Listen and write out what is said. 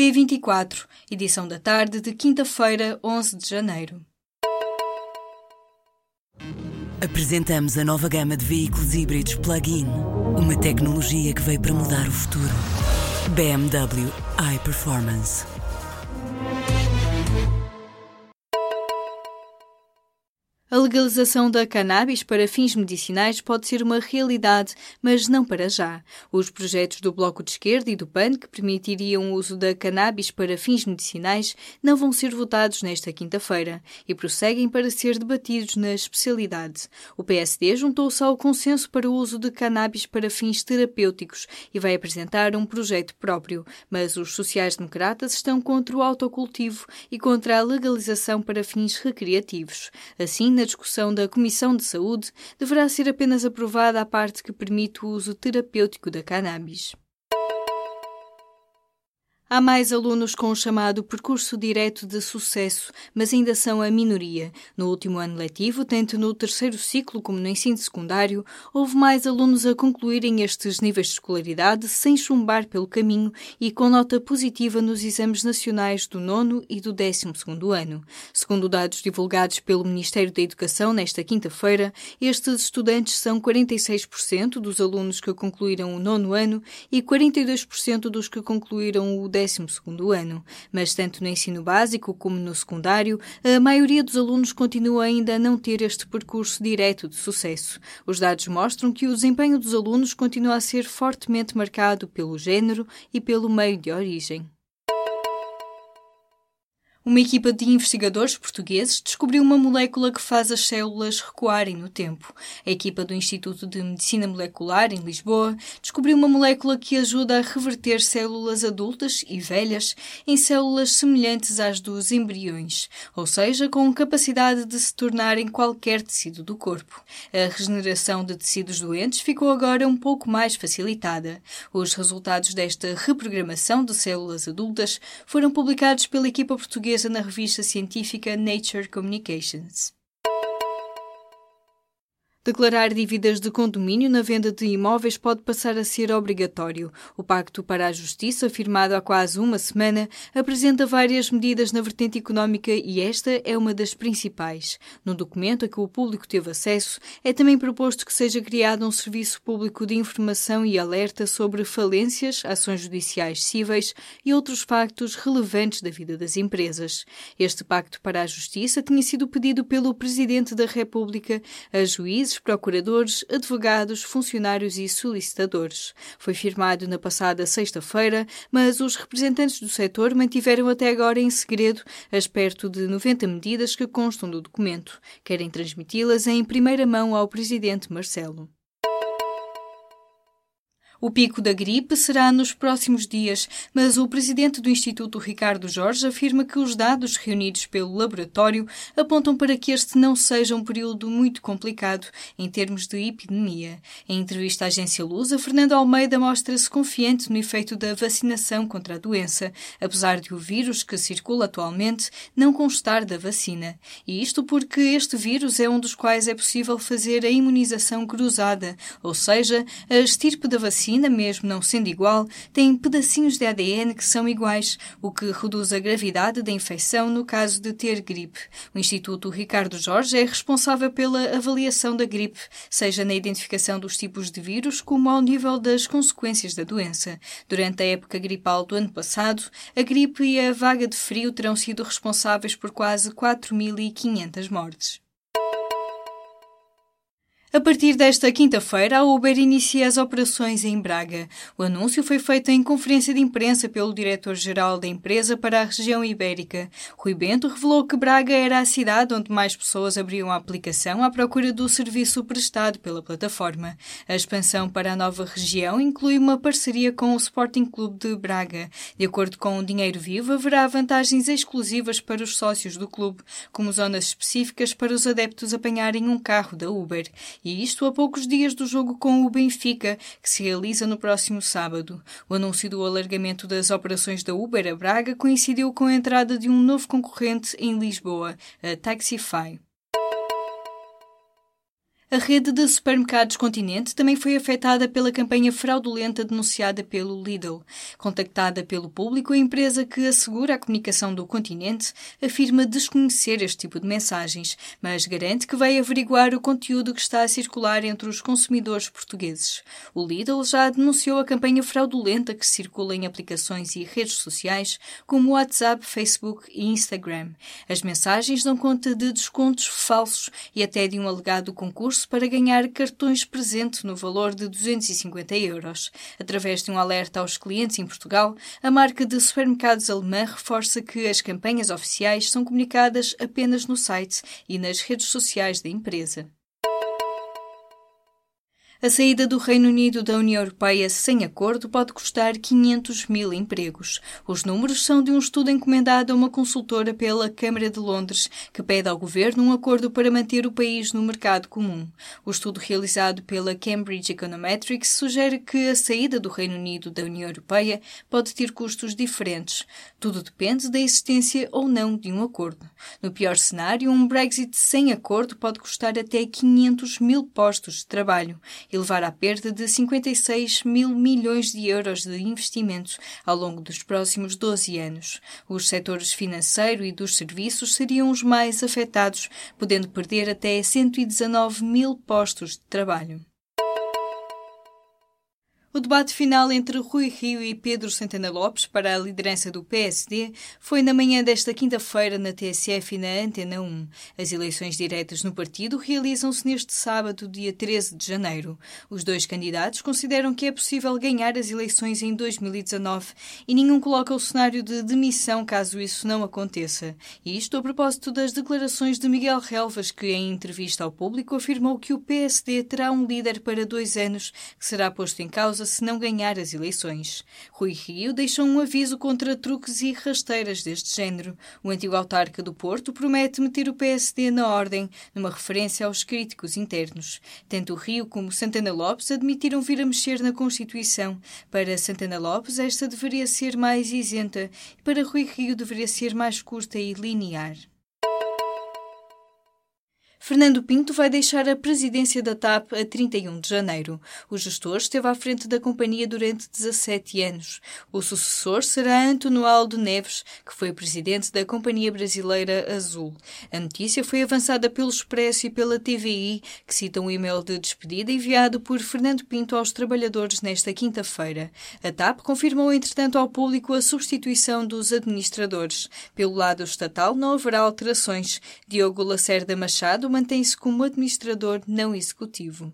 P24, edição da tarde de quinta-feira, 11 de janeiro. Apresentamos a nova gama de veículos híbridos plug-in. Uma tecnologia que veio para mudar o futuro. BMW iPerformance. Legalização da cannabis para fins medicinais pode ser uma realidade, mas não para já. Os projetos do Bloco de Esquerda e do PAN, que permitiriam o uso da cannabis para fins medicinais, não vão ser votados nesta quinta-feira e prosseguem para ser debatidos na especialidade. O PSD juntou-se ao consenso para o uso de cannabis para fins terapêuticos e vai apresentar um projeto próprio, mas os sociais-democratas estão contra o autocultivo e contra a legalização para fins recreativos. Assim, na discussão da Comissão de Saúde, deverá ser apenas aprovada a parte que permite o uso terapêutico da cannabis. Há mais alunos com o chamado percurso direto de sucesso, mas ainda são a minoria. No último ano letivo, tanto no terceiro ciclo como no ensino secundário, houve mais alunos a concluírem estes níveis de escolaridade sem chumbar pelo caminho e com nota positiva nos exames nacionais do nono e do décimo segundo ano. Segundo dados divulgados pelo Ministério da Educação nesta quinta-feira, estes estudantes são 46% dos alunos que concluíram o nono ano e 42% dos que concluíram o décimo 12º ano, mas tanto no ensino básico como no secundário, a maioria dos alunos continua ainda a não ter este percurso direto de sucesso. Os dados mostram que o desempenho dos alunos continua a ser fortemente marcado pelo género e pelo meio de origem. Uma equipa de investigadores portugueses descobriu uma molécula que faz as células recuarem no tempo. A equipa do Instituto de Medicina Molecular, em Lisboa, descobriu uma molécula que ajuda a reverter células adultas e velhas em células semelhantes às dos embriões, ou seja, com capacidade de se tornar em qualquer tecido do corpo. A regeneração de tecidos doentes ficou agora um pouco mais facilitada. Os resultados desta reprogramação de células adultas foram publicados pela equipa portuguesa portuguesa na revista científica Nature Communications. Declarar dívidas de condomínio na venda de imóveis pode passar a ser obrigatório. O Pacto para a Justiça, firmado há quase uma semana, apresenta várias medidas na vertente económica e esta é uma das principais. No documento a que o público teve acesso, é também proposto que seja criado um serviço público de informação e alerta sobre falências, ações judiciais cíveis e outros factos relevantes da vida das empresas. Este Pacto para a Justiça tinha sido pedido pelo Presidente da República a juízes juízes, procuradores, advogados, funcionários e solicitadores. Foi firmado na passada sexta-feira, mas os representantes do setor mantiveram até agora em segredo as perto de 90 medidas que constam do documento. Querem transmiti-las em primeira mão ao presidente Marcelo. O pico da gripe será nos próximos dias, mas o presidente do Instituto, Ricardo Jorge, afirma que os dados reunidos pelo laboratório apontam para que este não seja um período muito complicado em termos de epidemia. Em entrevista à agência Lusa, Fernando Almeida mostra-se confiante no efeito da vacinação contra a doença, apesar de o vírus que circula atualmente não constar da vacina. E isto porque este vírus é um dos quais é possível fazer a imunização cruzada, ou seja, a estirpe da vacina vacina, mesmo não sendo igual, tem pedacinhos de ADN que são iguais, o que reduz a gravidade da infecção no caso de ter gripe. O Instituto Ricardo Jorge é responsável pela avaliação da gripe, seja na identificação dos tipos de vírus como ao nível das consequências da doença. Durante a época gripal do ano passado, a gripe e a vaga de frio terão sido responsáveis por quase 4.500 mortes. A partir desta quinta-feira, a Uber inicia as operações em Braga. O anúncio foi feito em conferência de imprensa pelo diretor-geral da empresa para a região ibérica. Rui Bento revelou que Braga era a cidade onde mais pessoas abriam a aplicação à procura do serviço prestado pela plataforma. A expansão para a nova região inclui uma parceria com o Sporting Clube de Braga. De acordo com o Dinheiro Vivo, haverá vantagens exclusivas para os sócios do clube, como zonas específicas para os adeptos apanharem um carro da Uber e isto a poucos dias do jogo com o Benfica, que se realiza no próximo sábado. O anúncio do alargamento das operações da Uber a Braga coincidiu com a entrada de um novo concorrente em Lisboa, a Taxify. A rede de supermercados Continente também foi afetada pela campanha fraudulenta denunciada pelo Lidl. Contactada pelo público, a empresa que assegura a comunicação do Continente afirma desconhecer este tipo de mensagens, mas garante que vai averiguar o conteúdo que está a circular entre os consumidores portugueses. O Lidl já denunciou a campanha fraudulenta que circula em aplicações e redes sociais como WhatsApp, Facebook e Instagram. As mensagens dão conta de descontos falsos e até de um alegado concurso concurso para ganhar cartões presente no valor de 250 euros. Através de um alerta aos clientes em Portugal, a marca de supermercados alemã reforça que as campanhas oficiais são comunicadas apenas no site e nas redes sociais da empresa. A saída do Reino Unido da União Europeia sem acordo pode custar 500 mil empregos. Os números são de um estudo encomendado a uma consultora pela Câmara de Londres, que pede ao governo um acordo para manter o país no mercado comum. O estudo realizado pela Cambridge Econometrics sugere que a saída do Reino Unido da União Europeia pode ter custos diferentes. Tudo depende da existência ou não de um acordo. No pior cenário, um Brexit sem acordo pode custar até 500 mil postos de trabalho e levar à perda de 56 mil milhões de euros de investimentos ao longo dos próximos 12 anos. Os setores financeiro e dos serviços seriam os mais afetados, podendo perder até 119 mil postos de trabalho. O debate final entre Rui Rio e Pedro Santana Lopes para a liderança do PSD foi na manhã desta quinta-feira na TSF e na Antena 1. As eleições diretas no partido realizam-se neste sábado, dia 13 de janeiro. Os dois candidatos consideram que é possível ganhar as eleições em 2019 e nenhum coloca o cenário de demissão caso isso não aconteça. Isto a propósito das declarações de Miguel Relvas, que em entrevista ao público afirmou que o PSD terá um líder para dois anos que será posto em causa causa se não ganhar as eleições. Rui Rio deixou um aviso contra truques e rasteiras deste género. O antigo autarca do Porto promete meter o PSD na ordem, numa referência aos críticos internos. Tanto Rio como Santana Lopes admitiram vir a mexer na Constituição. Para Santana Lopes, esta deveria ser mais isenta e para Rui Rio deveria ser mais curta e linear. Fernando Pinto vai deixar a presidência da TAP a 31 de janeiro. O gestor esteve à frente da companhia durante 17 anos. O sucessor será António Aldo Neves, que foi presidente da Companhia Brasileira Azul. A notícia foi avançada pelo Expresso e pela TVI, que citam um e-mail de despedida enviado por Fernando Pinto aos trabalhadores nesta quinta-feira. A TAP confirmou, entretanto, ao público a substituição dos administradores. Pelo lado estatal, não haverá alterações. Diogo Lacerda Machado mantém-se como administrador não executivo.